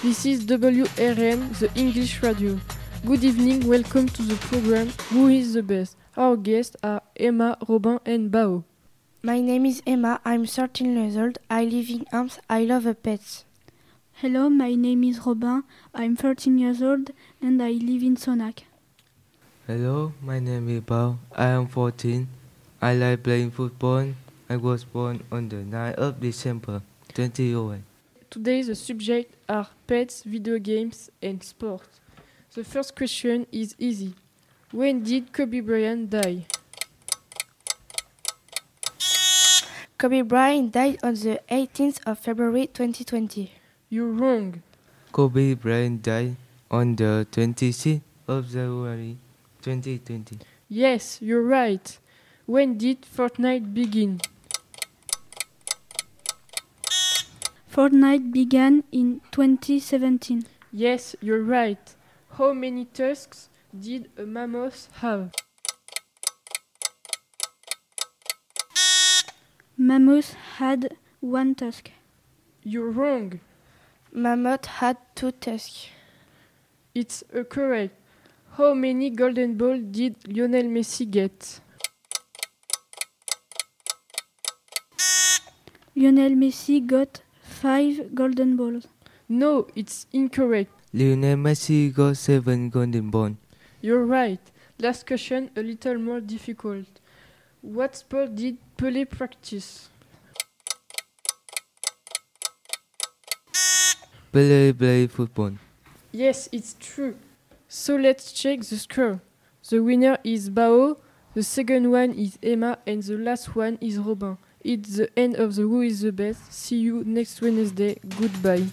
This is WRM, the English radio. Good evening, welcome to the program Who is the Best? Our guests are Emma, Robin, and Bao. My name is Emma. I'm 13 years old. I live in Amps. I love pets. Hello, my name is Robin. I'm 13 years old and I live in Sonac. Hello, my name is Bao. I am 14. I like playing football. I was born on the 9th of December 2001. Today the subject are pets, video games, and sport. The first question is easy. When did Kobe Bryant die? Kobe Bryant died on the 18th of February 2020. You're wrong. Kobe Bryant died on the 26th of January 2020. Yes, you're right. When did Fortnite begin? Fortnite began in 2017. Yes, you're right. How many tusks did a mammoth have? Mammoth had one tusk. You're wrong. Mammoth had two tusks. It's a correct. How many golden balls did Lionel Messi get? Lionel Messi got five golden balls. No, it's incorrect. Lionel Messi got 7 golden balls. You're right. Last question, a little more difficult. What sport did Pelé practice? Pelé played football. Yes, it's true. So let's check the score. The winner is Bao, the second one is Emma, and the last one is Robin. It's the end of the Who is the Best. See you next Wednesday. Goodbye.